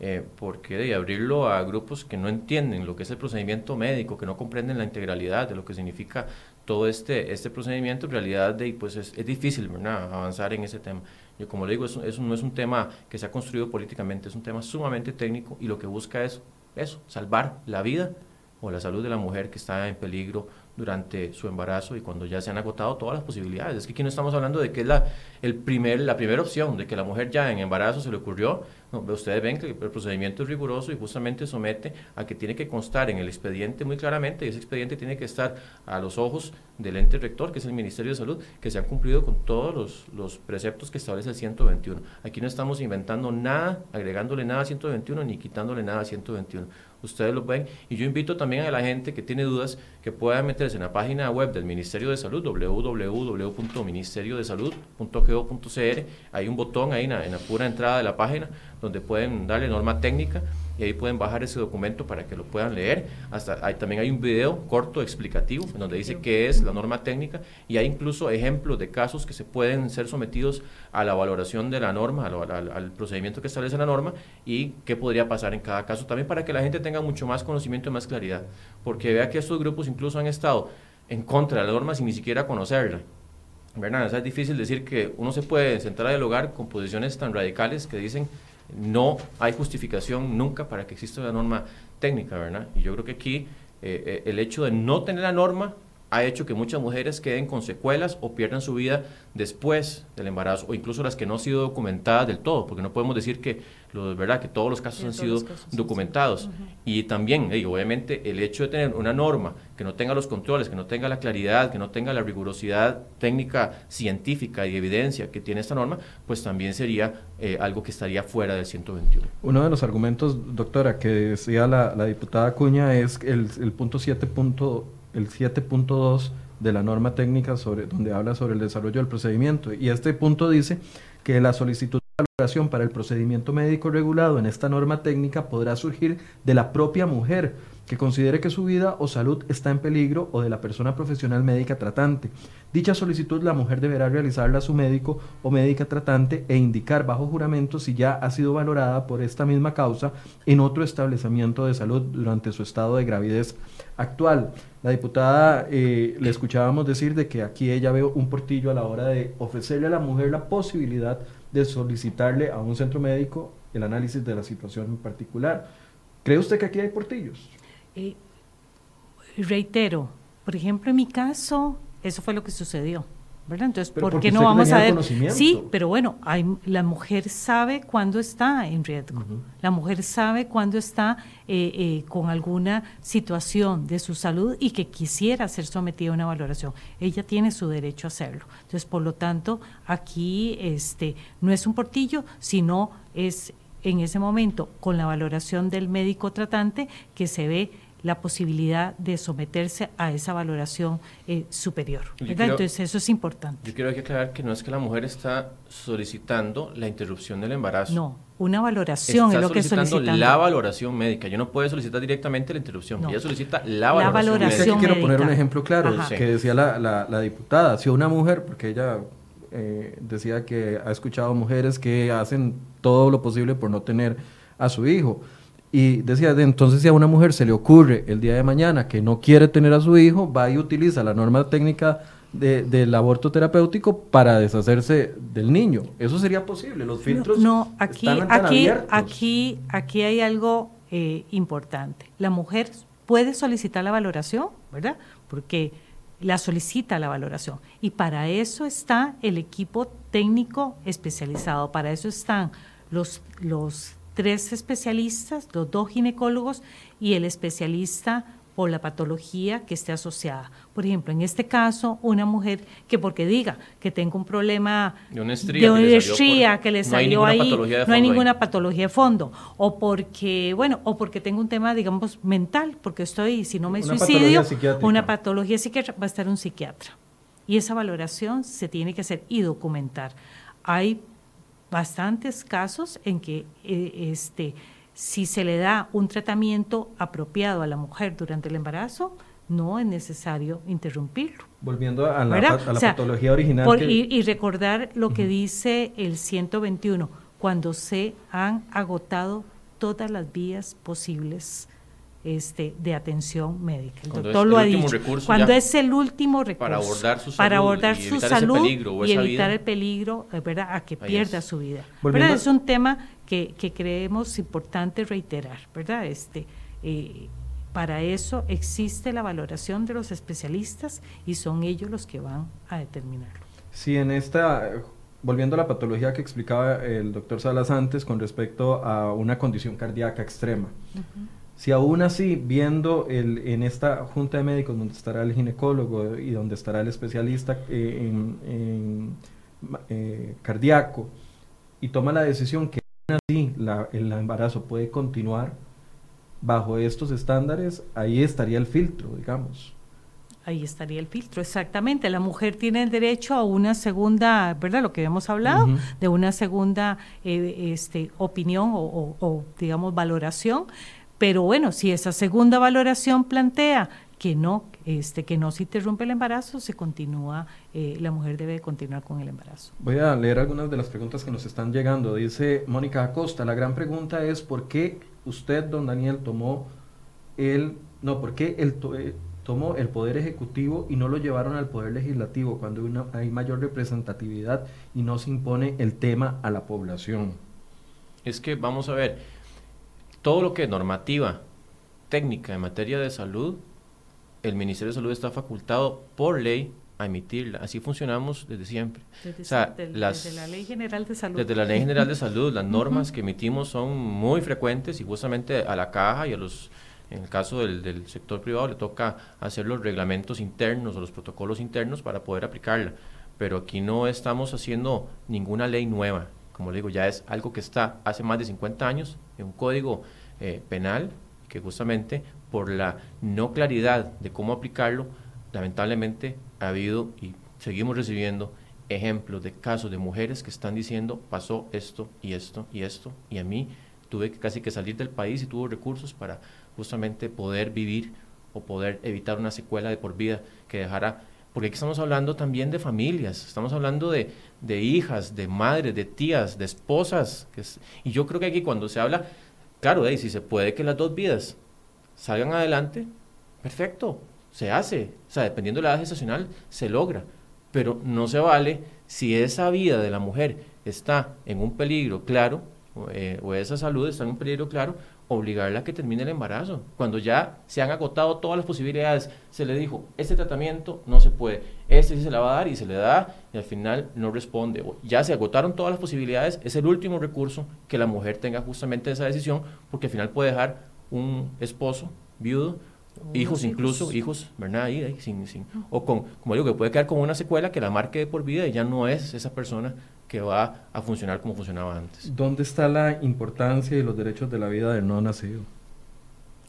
eh, porque de abrirlo a grupos que no entienden lo que es el procedimiento médico, que no comprenden la integralidad de lo que significa todo este, este procedimiento, en realidad de, pues es, difícil avanzar en ese tema. Yo como le digo, eso no es un tema que se ha construido políticamente, es un tema sumamente técnico y lo que busca es eso, salvar la vida o la salud de la mujer que está en peligro durante su embarazo y cuando ya se han agotado todas las posibilidades. Es que aquí no estamos hablando de que es la, el primer, la primera opción, de que la mujer ya en embarazo se le ocurrió. No, ustedes ven que el procedimiento es riguroso y justamente somete a que tiene que constar en el expediente muy claramente y ese expediente tiene que estar a los ojos del ente rector, que es el Ministerio de Salud, que se han cumplido con todos los, los preceptos que establece el 121. Aquí no estamos inventando nada, agregándole nada a 121 ni quitándole nada a 121 ustedes lo ven. Y yo invito también a la gente que tiene dudas que pueda en la página web del Ministerio de Salud, www.ministeriodesalud.go.cr. Hay un botón ahí en la, en la pura entrada de la página donde pueden darle norma técnica y ahí pueden bajar ese documento para que lo puedan leer. Hasta ahí también hay un video corto explicativo en donde dice qué es la norma técnica y hay incluso ejemplos de casos que se pueden ser sometidos a la valoración de la norma, al, procedimiento que establece la norma y qué podría pasar en cada caso también para que la gente tenga mucho más conocimiento y más claridad. Porque vea que estos grupos incluso han estado en contra de la norma sin ni siquiera conocerla. ¿verdad? es difícil decir que uno se puede sentar a dialogar con posiciones tan radicales que dicen no hay justificación nunca para que exista una norma técnica, ¿verdad? Y yo creo que aquí eh, eh, el hecho de no tener la norma ha hecho que muchas mujeres queden con secuelas o pierdan su vida después del embarazo o incluso las que no han sido documentadas del todo, porque no podemos decir que lo, verdad que todos los casos han sido documentados. Y también, obviamente, el hecho de tener una norma que no tenga los controles, que no tenga la claridad, que no tenga la rigurosidad técnica, científica y evidencia que tiene esta norma, pues también sería eh, algo que estaría fuera del 121. Uno de los argumentos, doctora, que decía la, diputada Cuña es el, el punto 7 el 7.2 de la norma técnica sobre, donde habla sobre el desarrollo del procedimiento. Y este punto dice que la solicitud de valoración para el procedimiento médico regulado en esta norma técnica podrá surgir de la propia mujer que considere que su vida o salud está en peligro o de la persona profesional médica tratante. Dicha solicitud la mujer deberá realizarla a su médico o médica tratante e indicar bajo juramento si ya ha sido valorada por esta misma causa en otro establecimiento de salud durante su estado de gravidez actual. La diputada eh, le escuchábamos decir de que aquí ella ve un portillo a la hora de ofrecerle a la mujer la posibilidad de solicitarle a un centro médico el análisis de la situación en particular. ¿Cree usted que aquí hay portillos? Eh, reitero, por ejemplo, en mi caso, eso fue lo que sucedió. ¿verdad? Entonces, ¿por qué no vamos a ver? Sí, pero bueno, hay, la mujer sabe cuándo está en riesgo. La mujer sabe cuándo está eh, eh, con alguna situación de su salud y que quisiera ser sometida a una valoración. Ella tiene su derecho a hacerlo. Entonces, por lo tanto, aquí este, no es un portillo, sino es en ese momento con la valoración del médico tratante que se ve la posibilidad de someterse a esa valoración eh, superior. Entonces eso es importante. Yo quiero aclarar que no es que la mujer está solicitando la interrupción del embarazo. No, una valoración es lo que solicitando la valoración médica. Yo no puedo solicitar directamente la interrupción. Ella solicita la valoración, médica. quiero poner un ejemplo claro que decía la, la, diputada. Si una mujer, porque ella eh, decía que ha escuchado mujeres que hacen todo lo posible por no tener a su hijo. Y decía, entonces si a una mujer se le ocurre el día de mañana que no quiere tener a su hijo, va y utiliza la norma técnica del aborto terapéutico para deshacerse del niño. Eso sería posible. Los filtros no, aquí, aquí, aquí, aquí hay algo eh, importante. La mujer puede solicitar la valoración, ¿verdad? Porque la solicita la valoración. Y para eso está el equipo técnico especializado, para eso están los, los tres especialistas, los dos ginecólogos y el especialista o la patología que esté asociada. Por ejemplo, en este caso, una mujer que porque diga que tengo un problema de una estría, que, le salió, ahí, no hay ninguna patología de fondo, o porque, bueno, o porque tengo un tema, digamos, mental, porque estoy, si no me suicidio, una patología psiquiátrica, va a estar un psiquiatra. Y esa valoración se tiene que hacer y documentar. Hay bastantes casos en que eh, este, si se le da un tratamiento apropiado a la mujer durante el embarazo, no es necesario interrumpirlo. Volviendo a la, patología original. y, recordar lo que dice el 121, cuando se han agotado todas las vías posibles este, de atención médica. El doctor lo ha dicho. Cuando es el último recurso para abordar su salud, para abordar y su salud y evitar el peligro eh, ¿verdad? a que pierda su vida. Es un tema que, que, creemos importante reiterar, ¿verdad? Este, eh, para eso existe la valoración de los especialistas y son ellos los que van a determinarlo. Sí, en esta, volviendo a la patología que explicaba el doctor Salas antes con respecto a una condición cardíaca extrema. Si aún así, viendo el, en esta junta de médicos donde estará el ginecólogo y donde estará el especialista eh, en, eh, cardíaco y toma la decisión que aún así el embarazo puede continuar bajo estos estándares, ahí estaría el filtro, digamos. Ahí estaría el filtro, exactamente. La mujer tiene el derecho a una segunda, ¿verdad? Lo que habíamos hablado, de una segunda eh, este, opinión o, o, digamos, valoración pero bueno, si esa segunda valoración plantea que no, este, que no se interrumpe el embarazo, se continúa, eh, la mujer debe continuar con el embarazo. Voy a leer algunas de las preguntas que nos están llegando. Dice Mónica Acosta, la gran pregunta es ¿por qué usted, don Daniel, tomó el, no, por qué el, eh, tomó el poder ejecutivo y no lo llevaron al poder legislativo cuando hay mayor representatividad y no se impone el tema a la población? Es que vamos a ver, todo lo que es normativa técnica en materia de salud, el Ministerio de Salud está facultado por ley a emitirla. Así funcionamos desde siempre. Desde, la Ley General de Salud. Desde la Ley General de Salud, las normas que emitimos son muy frecuentes y justamente a la caja y a los, en el caso del, del sector privado, le toca hacer los reglamentos internos o los protocolos internos para poder aplicarla. Pero aquí no estamos haciendo ninguna ley nueva. Como le digo, ya es algo que está hace más de 50 años en un código eh, penal que justamente por la no claridad de cómo aplicarlo, lamentablemente ha habido y seguimos recibiendo ejemplos de casos de mujeres que están diciendo pasó esto y esto y esto y a mí tuve que casi que salir del país y tuvo recursos para justamente poder vivir o poder evitar una secuela de por vida que dejara porque aquí estamos hablando también de familias, estamos hablando de, de hijas, de madres, de tías, de esposas, y yo creo que aquí cuando se habla Claro, y si se puede que las dos vidas salgan adelante, perfecto, se hace. O sea, dependiendo de la edad gestacional, se logra. Pero no se vale si esa vida de la mujer está en un peligro claro, o, eh, o esa salud está en un peligro claro, obligarla a que termine el embarazo. Cuando ya se han agotado todas las posibilidades, se le dijo, este tratamiento no se puede, este sí se la va a dar y se le da y al final no responde. Ya se agotaron todas las posibilidades, es el último recurso que la mujer tenga justamente esa decisión porque al final puede dejar un esposo viudo hijos incluso, hijos, ¿verdad? Ahí, sin, sin, o con, como digo, que puede quedar con una secuela que la marque de por vida y ya no es esa persona que va a funcionar como funcionaba antes. ¿Dónde está la importancia y los derechos de la vida del no nacido?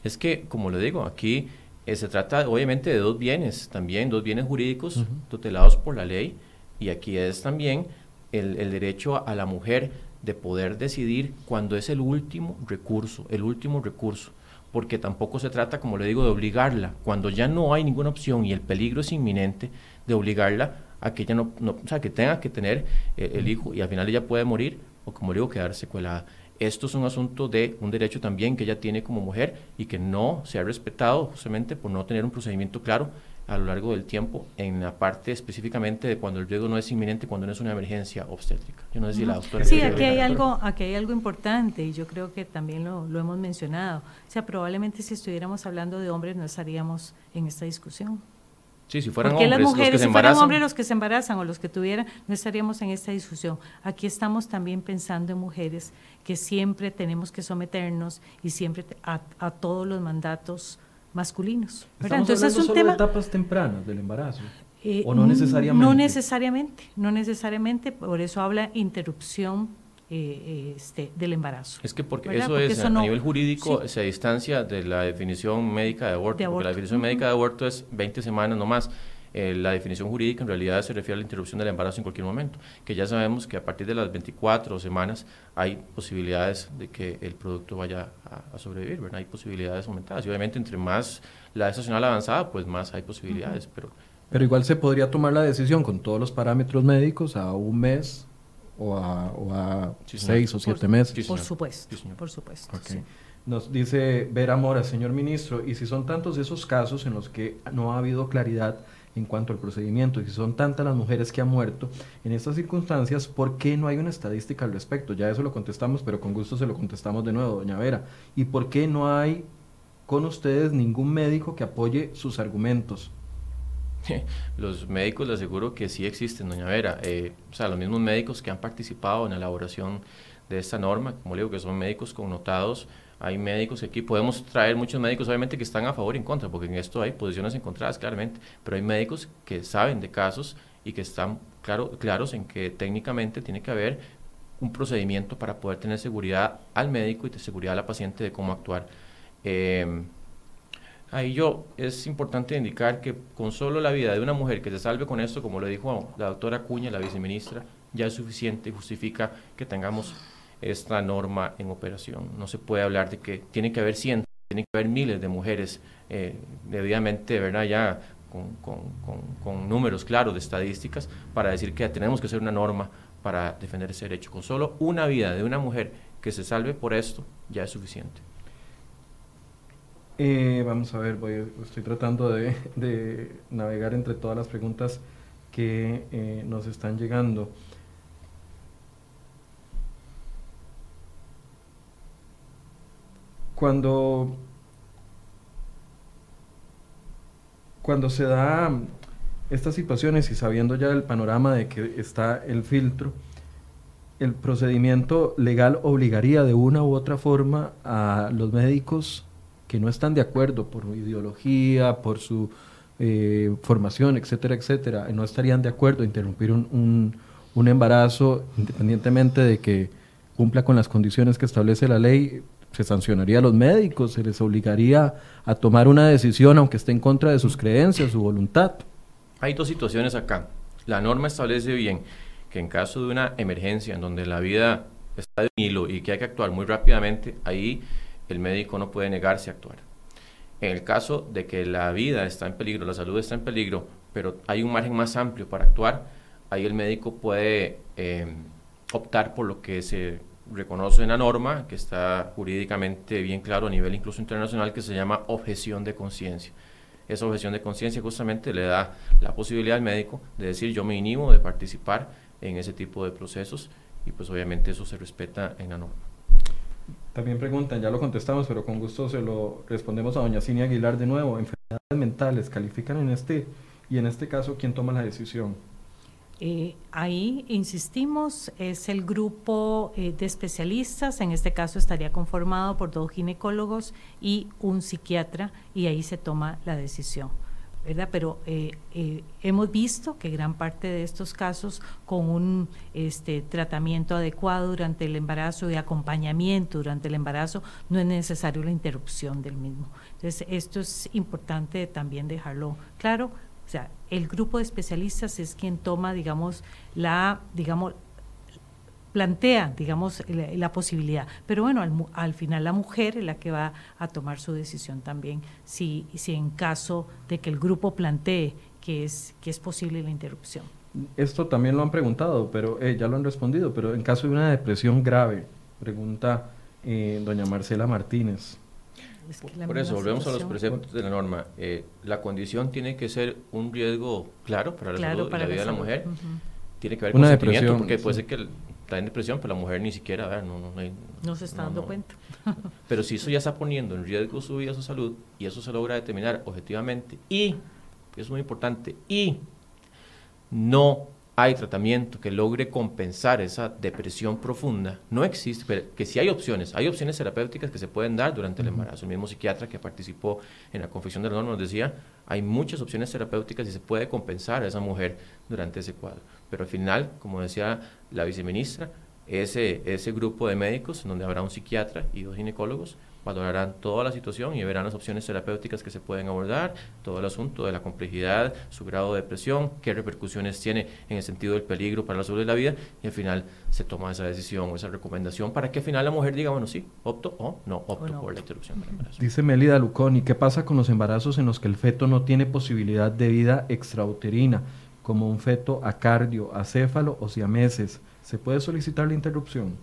Es que, como le digo, aquí eh, se trata obviamente de dos bienes, también dos bienes jurídicos tutelados por la ley, y aquí es también el, el derecho a la mujer de poder decidir cuando es el último recurso, el último recurso porque tampoco se trata, como le digo, de obligarla, cuando ya no hay ninguna opción y el peligro es inminente, de obligarla a que ella no, o sea, que tenga que tener eh, el hijo y al final ella puede morir o como le digo, quedar secuelada. Esto es un asunto de un derecho también que ella tiene como mujer y que no se ha respetado justamente por no tener un procedimiento claro a lo largo del tiempo en la parte específicamente de cuando el riesgo no es inminente, cuando no es una emergencia obstétrica. Yo no sé si la doctora... Sí, aquí hay, algo, aquí hay algo importante y yo creo que también lo, lo hemos mencionado. O sea, probablemente si estuviéramos hablando de hombres no estaríamos en esta discusión. Sí, si fueran hombres los que se si fueran hombres los que se embarazan o los que tuvieran, no estaríamos en esta discusión. Aquí estamos también pensando en mujeres que siempre tenemos que someternos y siempre a, a todos los mandatos masculinos. ¿verdad? Entonces es un solo tema de etapas tempranas del embarazo. Eh, ¿O no necesariamente? No necesariamente, no necesariamente, por eso habla interrupción eh, este, del embarazo. Es que porque eso es, a nivel jurídico, se distancia de la definición médica de aborto, porque la definición médica de aborto es 20 semanas no más. Eh, la definición jurídica en realidad se refiere a la interrupción del embarazo en cualquier momento, que ya sabemos que a partir de las 24 semanas hay posibilidades de que el producto vaya a, sobrevivir, ¿verdad? Hay posibilidades aumentadas y obviamente entre más la estacional avanzada, pues más hay posibilidades, pero... Pero igual se podría tomar la decisión con todos los parámetros médicos a un mes o a, seis o siete meses. por supuesto, por supuesto. Nos dice Vera Mora, señor ministro, y si son tantos esos casos en los que no ha habido claridad en cuanto al procedimiento. Y si son tantas las mujeres que han muerto en estas circunstancias, ¿por qué no hay una estadística al respecto? Ya eso lo contestamos, pero con gusto se lo contestamos de nuevo, doña Vera. ¿Y por qué no hay con ustedes ningún médico que apoye sus argumentos? Los médicos le aseguro que sí existen, doña Vera. Eh, o sea, los mismos médicos que han participado en la elaboración de esta norma, como le digo, que son médicos connotados hay médicos aquí, podemos traer muchos médicos obviamente que están a favor y en contra, porque en esto hay posiciones encontradas claramente, pero hay médicos que saben de casos y que están claro, claros en que técnicamente tiene que haber un procedimiento para poder tener seguridad al médico y seguridad a la paciente de cómo actuar. Eh, ahí yo es importante indicar que con solo la vida de una mujer que se salve con esto, como lo dijo la doctora Cuña, la viceministra, ya es suficiente y justifica que tengamos esta norma en operación. No se puede hablar de que tiene que haber cientos, tiene que haber miles de mujeres eh, debidamente, ¿verdad? Ya con, con, números claros de estadísticas para decir que tenemos que hacer una norma para defender ese derecho. Con solo una vida de una mujer que se salve por esto, ya es suficiente. Eh, vamos a ver, voy, estoy tratando de, de, navegar entre todas las preguntas que eh, nos están llegando. cuando, cuando se da estas situaciones y sabiendo ya el panorama de que está el filtro, el procedimiento legal obligaría de una u otra forma a los médicos que no están de acuerdo por ideología, por su eh, formación, etcétera, etcétera, no estarían de acuerdo a interrumpir un, un embarazo independientemente de que cumpla con las condiciones que establece la ley, se sancionaría a los médicos, se les obligaría a tomar una decisión aunque esté en contra de sus creencias, su voluntad. Hay dos situaciones acá. La norma establece bien que en caso de una emergencia en donde la vida está de hilo y que hay que actuar muy rápidamente, ahí el médico no puede negarse a actuar. En el caso de que la vida está en peligro, la salud está en peligro, pero hay un margen más amplio para actuar, ahí el médico puede eh, optar por lo que se reconoce una norma que está jurídicamente bien claro a nivel incluso internacional que se llama objeción de conciencia. Esa objeción de conciencia justamente le da la posibilidad al médico de decir yo me inhibo de participar en ese tipo de procesos y pues obviamente eso se respeta en la norma. También preguntan, ya lo contestamos, pero con gusto se lo respondemos a doña Cinia Aguilar de nuevo. Enfermedades mentales califican en este y en este caso quién toma la decisión. Eh, ahí, insistimos, es el grupo eh, de especialistas, en este caso estaría conformado por dos ginecólogos y un psiquiatra, y ahí se toma la decisión. ¿Verdad? Pero eh, eh, hemos visto que gran parte de estos casos con un este, tratamiento adecuado durante el embarazo y acompañamiento durante el embarazo no es necesario la interrupción del mismo. Entonces, esto es importante también dejarlo claro. O sea, el grupo de especialistas es quien toma, digamos, la, digamos, plantea, digamos, la, posibilidad. Pero bueno, al, al, final la mujer es la que va a tomar su decisión también, si, si en caso de que el grupo plantee que es, que es posible la interrupción. Esto también lo han preguntado, pero eh, ya lo han respondido, pero en caso de una depresión grave, pregunta eh, doña Marcela Martínez. Por eso, volvemos a los preceptos de la norma. Eh, la condición tiene que ser un riesgo claro para la salud y la, vida de la mujer. Tiene que haber una depresión, porque puede ser que en depresión, pero la mujer ni siquiera, no, no, no, se está dando cuenta. pero si eso ya está poniendo en riesgo su vida, su salud, y eso se logra determinar objetivamente, y, es muy importante, y no hay tratamiento que logre compensar esa depresión profunda, no existe, pero que sí hay opciones, hay opciones terapéuticas que se pueden dar durante el embarazo. El mismo psiquiatra que participó en la confección de la norma nos decía, hay muchas opciones terapéuticas y se puede compensar a esa mujer durante ese cuadro. Pero al final, como decía la viceministra, ese, ese grupo de médicos, donde habrá un psiquiatra y dos ginecólogos, valorarán toda la situación y verán las opciones terapéuticas que se pueden abordar, todo el asunto de la complejidad, su grado de depresión, qué repercusiones tiene en el sentido del peligro para la salud de la vida y al final se toma esa decisión o esa recomendación para que al final la mujer diga, bueno, sí, opto o no opto por la interrupción del embarazo. Dice Melida Luconi, ¿qué pasa con los embarazos en los que el feto no tiene posibilidad de vida extrauterina, como un feto acardio, acéfalo o siameses? ¿Se puede solicitar la interrupción?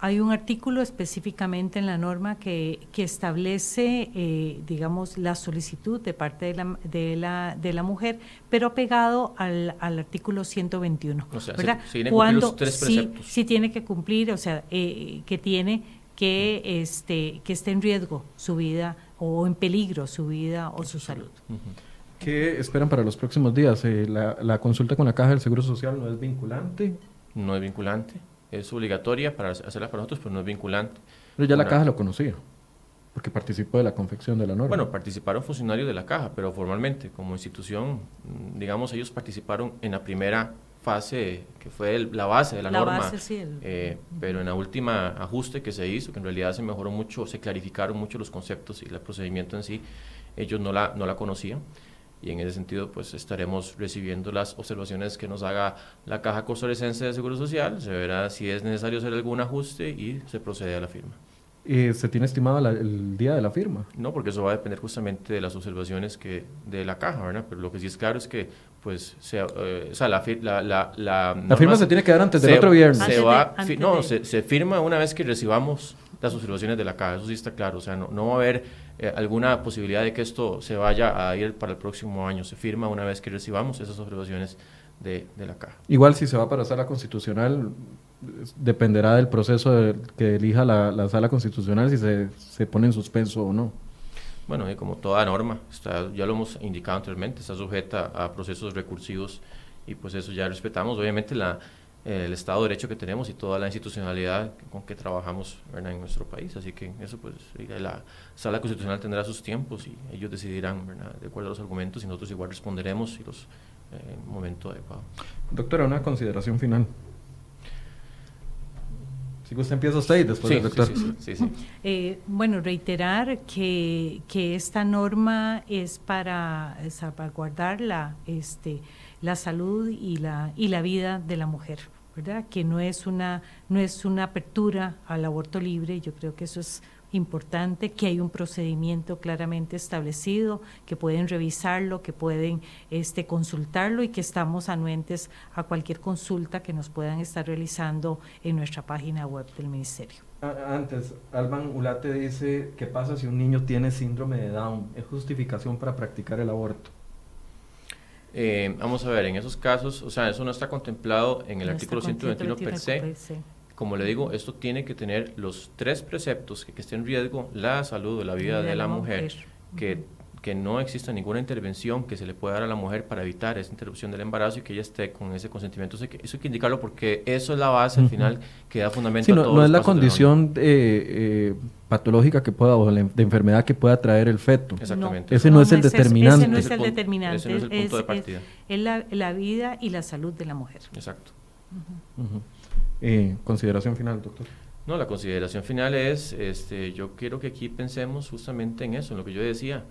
Hay un artículo específicamente en la norma que, que establece, eh, digamos, la solicitud de parte de la, de la, de la mujer, pero pegado al, al artículo 121. O sea, ¿verdad? Cuando sí, sí, tiene que cumplir, o sea, eh, que tiene que, este, que esté en riesgo su vida o en peligro su vida o su salud. ¿Qué esperan para los próximos días? Eh, la, la consulta con la Caja del Seguro Social no es vinculante. No es vinculante es obligatoria para hacerla para nosotros, pero no es vinculante. Pero ya la caja lo conocía, porque participó de la confección de la norma. Bueno, participaron funcionarios de la caja, pero formalmente, como institución, digamos, ellos participaron en la primera fase, que fue la base de la, norma, eh, pero en la última ajuste que se hizo, que en realidad se mejoró mucho, se clarificaron mucho los conceptos y el procedimiento en sí, ellos no la, no la conocían y en ese sentido pues estaremos recibiendo las observaciones que nos haga la Caja Costarricense de Seguro Social, se verá si es necesario hacer algún ajuste y se procede a la firma. ¿Y ¿Se tiene estimado el día de la firma? No, porque eso va a depender justamente de las observaciones que de la caja, ¿verdad? Pero lo que sí es claro es que, pues, se, eh, o sea, la, la, la, la, firma se tiene que dar antes del otro viernes. Se va, no, se, se, firma una vez que recibamos las observaciones de la caja, eso sí está claro, o sea, no, no va a haber eh, alguna posibilidad de que esto se vaya a ir para el próximo año. Se firma una vez que recibamos esas observaciones de, de la caja. Igual si se va para sala constitucional, dependerá del proceso que elija la, la, sala constitucional si se, se, pone en suspenso o no. Bueno, y como toda norma, está, ya lo hemos indicado anteriormente, está sujeta a procesos recursivos y pues eso ya respetamos. Obviamente la, el Estado de Derecho que tenemos y toda la institucionalidad con que trabajamos en nuestro país. Así que eso, pues, la Sala Constitucional tendrá sus tiempos y ellos decidirán, de acuerdo a los argumentos, y nosotros igual responderemos y los, eh, en el momento adecuado. Doctora, una consideración final. Si usted empieza usted y después el doctor. Sí, sí, eh, bueno, reiterar que, que esta norma es para salvaguardar la, este, la salud y la, y la vida de la mujer, ¿verdad? Que no es, una, no es una apertura al aborto libre, yo creo que eso es importante, que hay un procedimiento claramente establecido, que pueden revisarlo, que pueden este, consultarlo y que estamos anuentes a cualquier consulta que nos puedan estar realizando en nuestra página web del Ministerio. Antes, Alban Ulate dice, ¿qué pasa si un niño tiene síndrome de Down? ¿Es justificación para practicar el aborto? Eh, vamos a ver, en esos casos, o sea, eso no está contemplado en el artículo 121 per se. Como le digo, esto tiene que tener los tres preceptos que, que esté en riesgo la salud o la vida de, la, mujer, que que no exista ninguna intervención que se le pueda dar a la mujer para evitar esa interrupción del embarazo y que ella esté con ese consentimiento. Eso hay que, eso hay que indicarlo porque eso es la base al final que da fundamento sí, a no, todos no los es la condición eh, eh, patológica que pueda o de, de enfermedad que pueda traer el feto. Exactamente. Ese no, es el determinante. Ese no es el determinante. ese no es el punto de partida. es la, la vida y la salud de la mujer. Exacto. Eh, consideración final, doctor. No, la consideración final es, este, yo quiero que aquí pensemos justamente en eso, en lo que yo decía,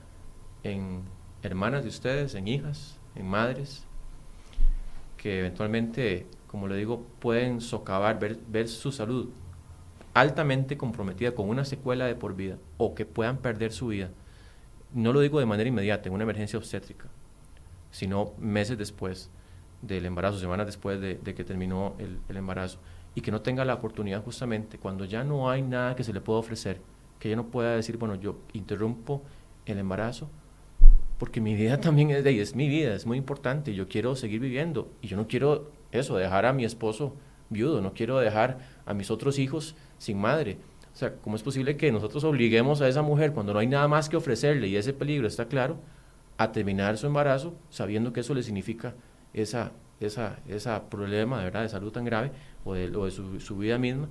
en hermanas de ustedes, en hijas, en madres, que eventualmente, como le digo, pueden socavar, ver, ver su salud altamente comprometida con una secuela de por vida o que puedan perder su vida. No lo digo de manera inmediata, en una emergencia obstétrica, sino meses después del embarazo, semanas después de, que terminó el, el embarazo, y que no tenga la oportunidad justamente cuando ya no hay nada que se le pueda ofrecer, que ella no pueda decir, bueno, yo interrumpo el embarazo, porque mi vida también es de es mi vida, es muy importante, yo quiero seguir viviendo, y yo no quiero eso, dejar a mi esposo viudo, no quiero dejar a mis otros hijos sin madre. O sea, ¿cómo es posible que nosotros obliguemos a esa mujer cuando no hay nada más que ofrecerle y ese peligro está claro, a terminar su embarazo sabiendo que eso le significa esa, esa, esa problema de verdad de salud tan grave o de, o de su vida misma?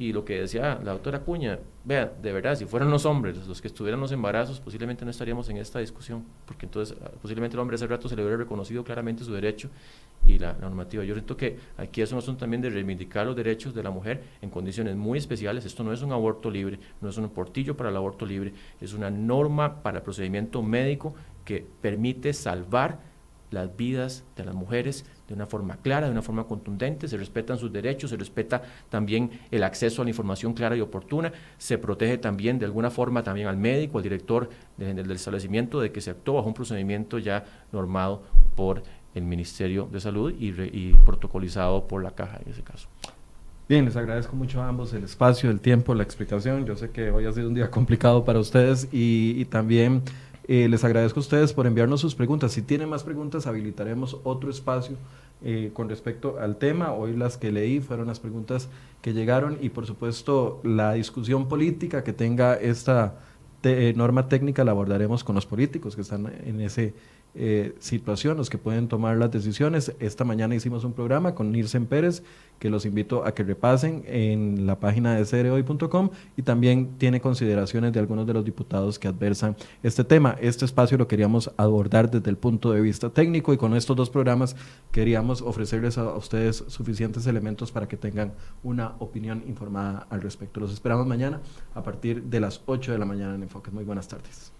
Y lo que decía la doctora Cuña, vea, de verdad, si fueran los hombres los que estuvieran los embarazos, posiblemente no estaríamos en esta discusión, porque entonces ah, posiblemente el hombre hace rato se le hubiera reconocido claramente su derecho y la, normativa. Yo siento que aquí es un asunto también de reivindicar los derechos de la mujer en condiciones muy especiales. Esto no es un aborto libre, no es un portillo para el aborto libre, es una norma para el procedimiento médico que permite salvar las vidas de las mujeres de una forma clara, de una forma contundente, se respetan sus derechos, se respeta también el acceso a la información clara y oportuna, se protege también de alguna forma también al médico, al director de- del establecimiento de que se actuó bajo un procedimiento ya normado por el Ministerio de Salud y, re- y protocolizado por la caja en ese caso. Bien, les agradezco mucho a ambos el espacio, el tiempo, la explicación. Yo sé que hoy ha sido un día complicado para ustedes y también eh, les agradezco a ustedes por enviarnos sus preguntas. Si tienen más preguntas, habilitaremos otro espacio eh, con respecto al tema. Hoy las que leí fueron las preguntas que llegaron y por supuesto la discusión política que tenga esta eh, norma técnica la abordaremos con los políticos que están en esa situación, los que pueden tomar las decisiones. Esta mañana hicimos un programa con Nilsen Pérez, que los invito a que repasen en la página de cereoy.com y también tiene consideraciones de algunos de los diputados que adversan este tema. Este espacio lo queríamos abordar desde el punto de vista técnico y con estos dos programas queríamos ofrecerles a ustedes suficientes elementos para que tengan una opinión informada al respecto. Los esperamos mañana a partir de las 8 de la mañana en Enfoques. Muy buenas tardes.